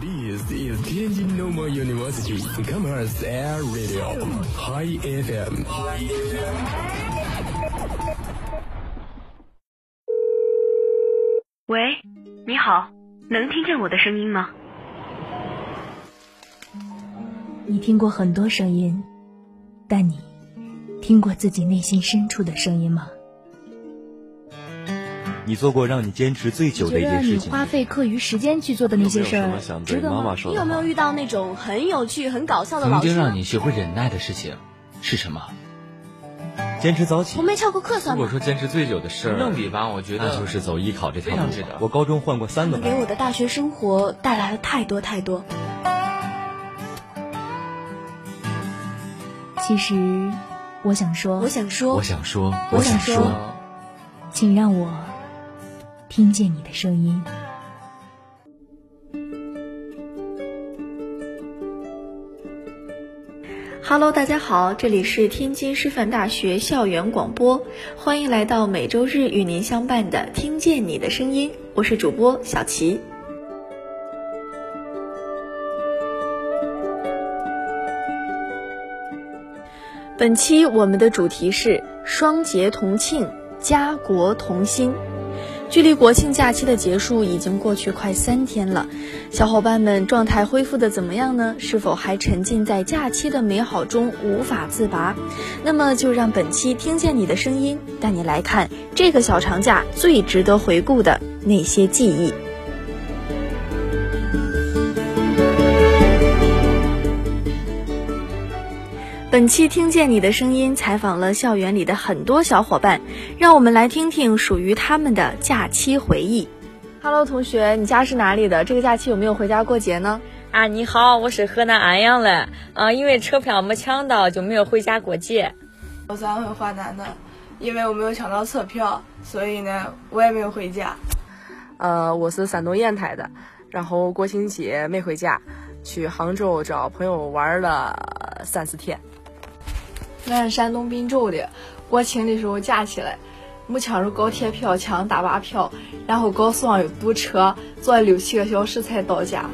This is Tianjin Normal University Commerce Air Radio High FM。喂，你好，能听见我的声音吗？你听过很多声音，但你听过自己内心深处的声音吗？你做过让你坚持最久的一件事情？你花费课余时间去做的那些事儿，值得吗？你有没有遇到那种很有趣、很搞笑的老师？曾经让你学会忍耐的事情是什么？坚持早起。我没翘过课算吗？如果说坚持最久的事儿，正比吧，我觉得就是走艺考这条路。我高中换过三个。给我的大学生活带来了太多太多。其实，我想说，我想说，我想说，我想说，请让我听见你的声音。Hello，大家好，这里是天津师范大学校园广播，欢迎来到每周日与您相伴的《听见你的声音》，我是主播小齐。本期我们的主题是双节同庆，家国同心。距离国庆假期的结束已经过去快三天了，小伙伴们状态恢复的怎么样呢？是否还沉浸在假期的美好中无法自拔？那么就让本期听见你的声音，带你来看这个小长假最值得回顾的那些记忆。本期听见你的声音，采访了校园里的很多小伙伴，让我们来听听属于他们的假期回忆。Hello，同学，你家是哪里的？这个假期有没有回家过节呢？啊，你好，我是河南安阳的，啊，因为车票没抢到，就没有回家过节。我是安徽华南的，因为我没有抢到车票，所以呢，我也没有回家。呃，我是山东烟台的，然后国庆节没回家，去杭州找朋友玩了三四天。我是山东滨州的，国庆的时候假期了，没抢着高铁票，抢大巴票，然后高速上又堵车，坐了六七个小时才到家。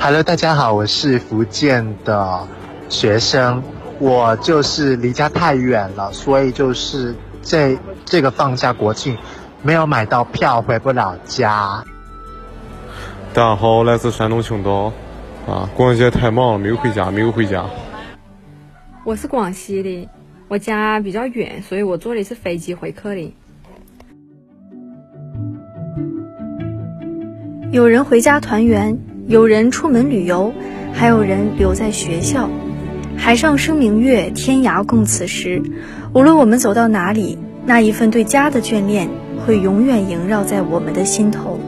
Hello，大家好，我是福建的学生，我就是离家太远了，所以就是这这个放假国庆没有买到票，回不了家。大家好，来自山东青岛，啊，国庆节太忙了，没有回家，没有回家。我是广西的，我家比较远，所以我坐的是飞机回客的。有人回家团圆，有人出门旅游，还有人留在学校。海上生明月，天涯共此时。无论我们走到哪里，那一份对家的眷恋会永远萦绕在我们的心头。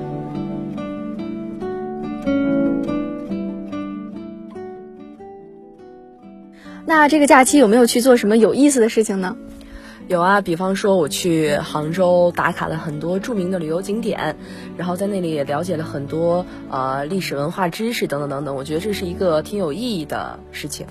那这个假期有没有去做什么有意思的事情呢？有啊，比方说我去杭州打卡了很多著名的旅游景点，然后在那里也了解了很多呃历史文化知识等等等等。我觉得这是一个挺有意义的事情。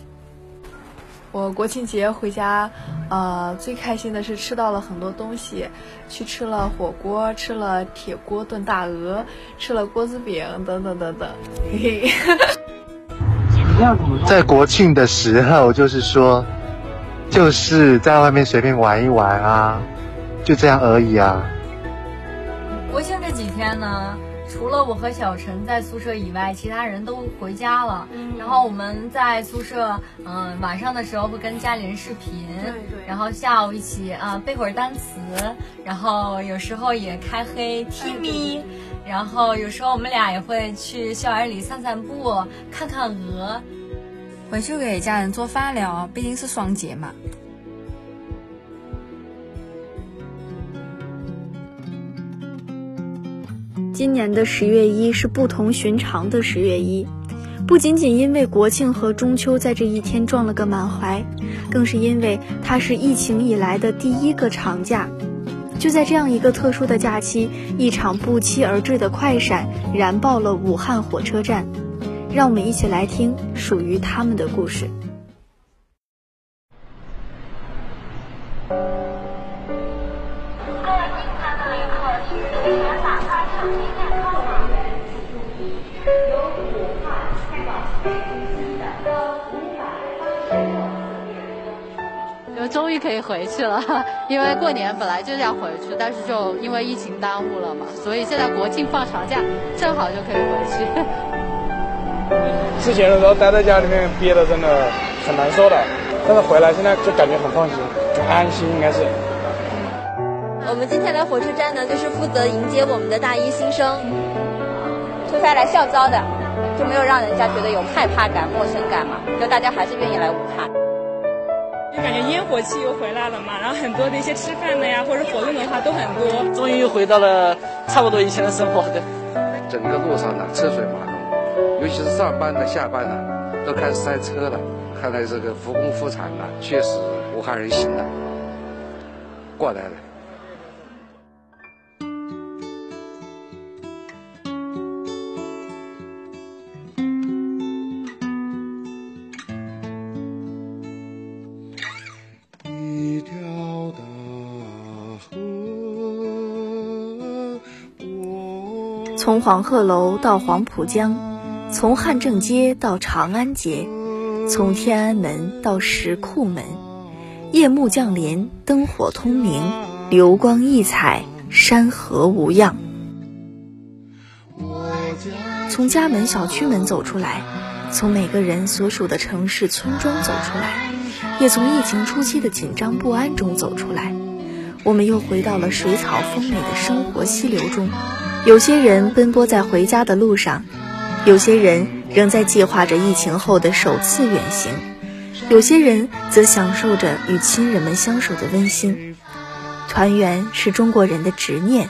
我国庆节回家，呃，最开心的是吃到了很多东西，去吃了火锅，吃了铁锅炖大鹅，吃了锅子饼等等等等。嘿嘿。在国庆的时候，就是说，就是在外面随便玩一玩啊，就这样而已啊。国庆这几天呢，除了我和小陈在宿舍以外，其他人都回家了。然后我们在宿舍，嗯，晚上的时候会跟家里人视频，然后下午一起啊背会儿单词，然后有时候也开黑踢咪。然后有时候我们俩也会去校园里散散步，看看鹅，回去给家人做饭了。毕竟是双节嘛。今年的十月一是不同寻常的十月一，不仅仅因为国庆和中秋在这一天撞了个满怀，更是因为它是疫情以来的第一个长假。就在这样一个特殊的假期，一场不期而至的快闪燃爆了武汉火车站。让我们一起来听属于他们的故事。各位的旅客请提前打开手机终于可以回去了因为过年本来就是要回去但是就因为疫情耽误了嘛所以现在国庆放长假正好就可以回去。之前的时候待在家里面憋的真的很难受的，但是回来现在就感觉很放心，很安心，应该是。我们今天来火车站呢，就是负责迎接我们的大一新生，出差来校招的，就没有让人家觉得有害怕感、陌生感嘛，就大家还是愿意来武汉。就感觉烟火气又回来了嘛，然后很多的一些吃饭的呀，或者活动的话都很多。终于又回到了差不多以前的生活的。整个路上呢车水马龙，尤其是上班的、下班的都开始塞车了。看来这个复工复产了，确实武汉人醒了，过来了。从黄鹤楼到黄浦江，从汉正街到长安街，从天安门到石库门，夜幕降临，灯火通明，流光溢彩，山河无恙。从家门、小区门走出来，从每个人所属的城市、村庄走出来，也从疫情初期的紧张不安中走出来，我们又回到了水草丰美的生活溪流中。有些人奔波在回家的路上，有些人仍在计划着疫情后的首次远行，有些人则享受着与亲人们相守的温馨。团圆是中国人的执念，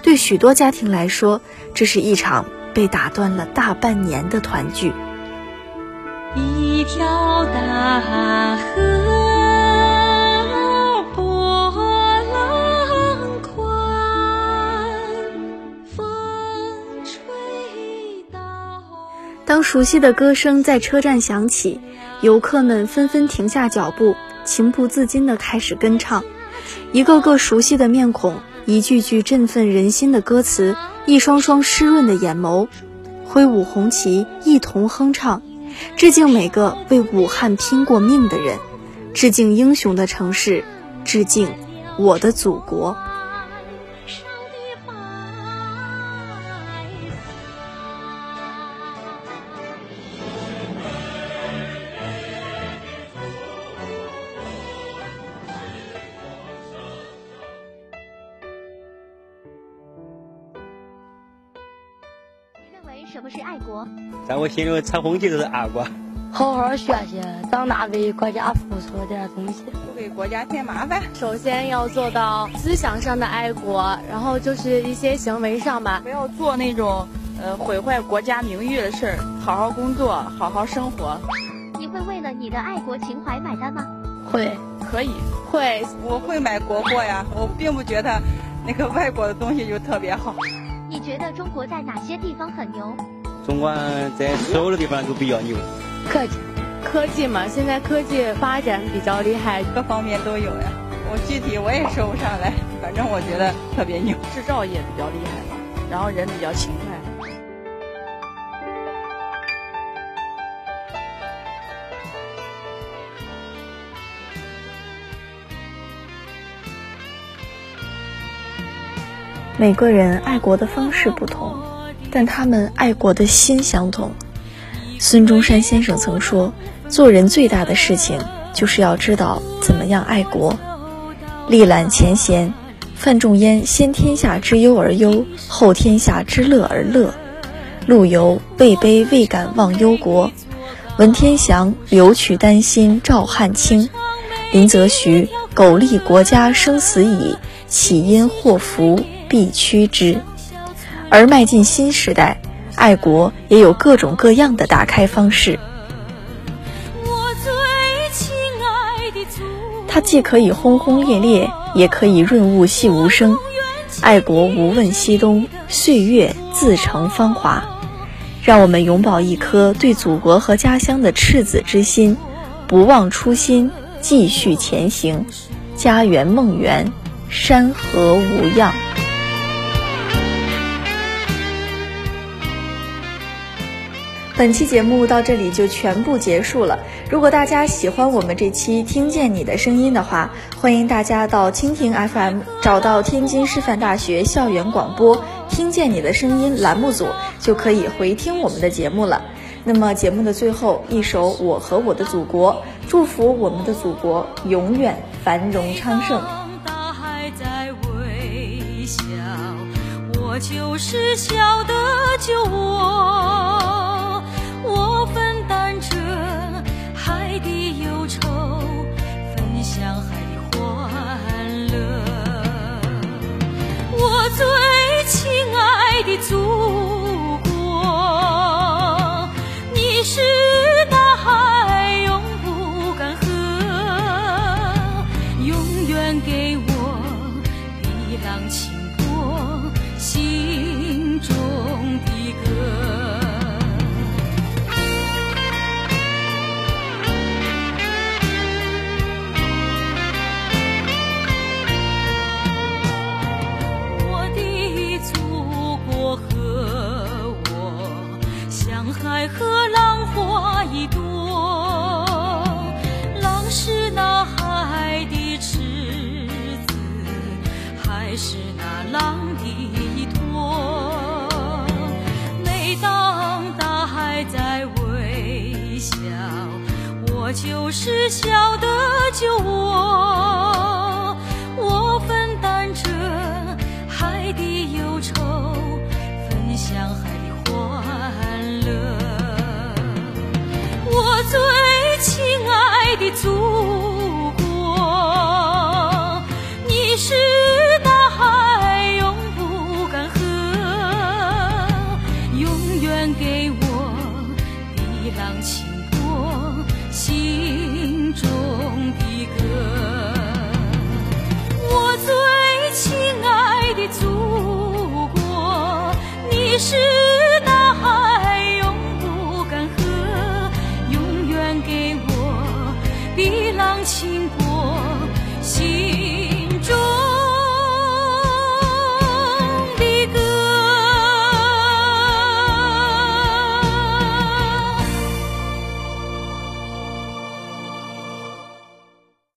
对许多家庭来说，这是一场被打断了大半年的团聚。一条大河。熟悉的歌声在车站响起，游客们纷纷停下脚步，情不自禁地开始跟唱。一个个熟悉的面孔，一句句振奋人心的歌词，一双双湿润的眼眸，挥舞红旗，一同哼唱，致敬每个为武汉拼过命的人，致敬英雄的城市，致敬我的祖国。什么是爱国？在我心里，彩虹旗就是爱国。好好学习，长大为国家付出点东西，不给国家添麻烦。首先要做到思想上的爱国，然后就是一些行为上吧，不要做那种呃毁坏国家名誉的事儿，好好工作，好好生活。你会为了你的爱国情怀买单吗？会，可以，会，我会买国货呀。我并不觉得那个外国的东西就特别好。你觉得中国在哪些地方很牛？中国在所有的地方都比较牛。科技，科技嘛，现在科技发展比较厉害，各方面都有呀。我具体我也说不上来，反正我觉得特别牛。制造业比较厉害嘛，然后人比较勤快。每个人爱国的方式不同，但他们爱国的心相同。孙中山先生曾说：“做人最大的事情，就是要知道怎么样爱国。”历览前贤，范仲淹先天下之忧而忧，后天下之乐而乐；陆游位卑未敢忘忧国，文天祥留取丹心照汗青；林则徐苟利国家生死以，岂因祸福。必趋之，而迈进新时代，爱国也有各种各样的打开方式。它既可以轰轰烈烈，也可以润物细无声。爱国无问西东，岁月自成芳华。让我们永葆一颗对祖国和家乡的赤子之心，不忘初心，继续前行。家园梦圆，山河无恙。本期节目到这里就全部结束了。如果大家喜欢我们这期《听见你的声音》的话，欢迎大家到蜻蜓 FM 找到天津师范大学校园广播《听见你的声音》栏目组，就可以回听我们的节目了。那么节目的最后一首《我和我的祖国》，祝福我们的祖国永远繁荣昌盛。大海在微笑，我就是笑的酒窝，就是小的酒窝。你是